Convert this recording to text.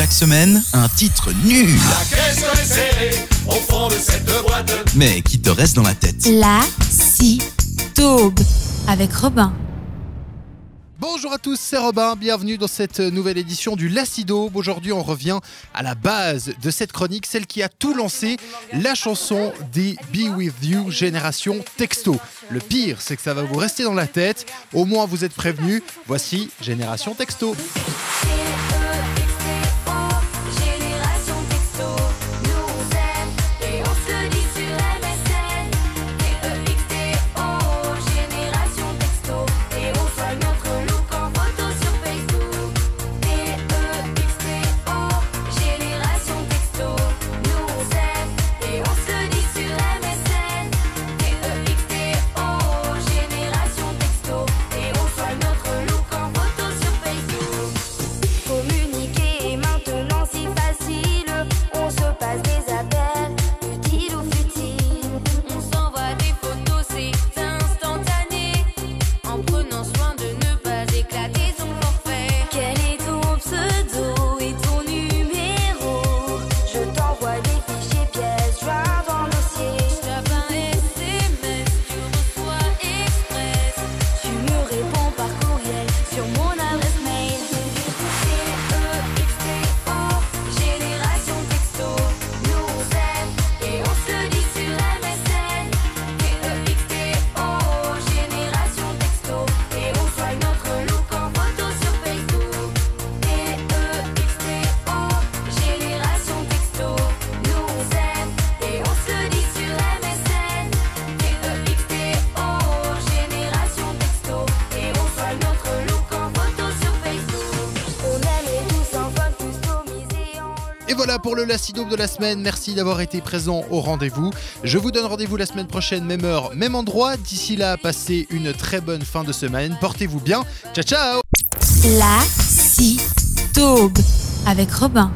Chaque semaine, un titre nul. Mais qui te reste dans la tête. La si taube avec Robin. Bonjour à tous, c'est Robin, bienvenue dans cette nouvelle édition du Lacido. Aujourd'hui, on revient à la base de cette chronique, celle qui a tout lancé, la chanson des Be With You Génération Texto. Le pire, c'est que ça va vous rester dans la tête, au moins vous êtes prévenus, voici Génération Texto. Et voilà pour le Lacido de la semaine, merci d'avoir été présent au rendez-vous. Je vous donne rendez-vous la semaine prochaine, même heure, même endroit. D'ici là, passez une très bonne fin de semaine, portez-vous bien, ciao ciao La avec Robin.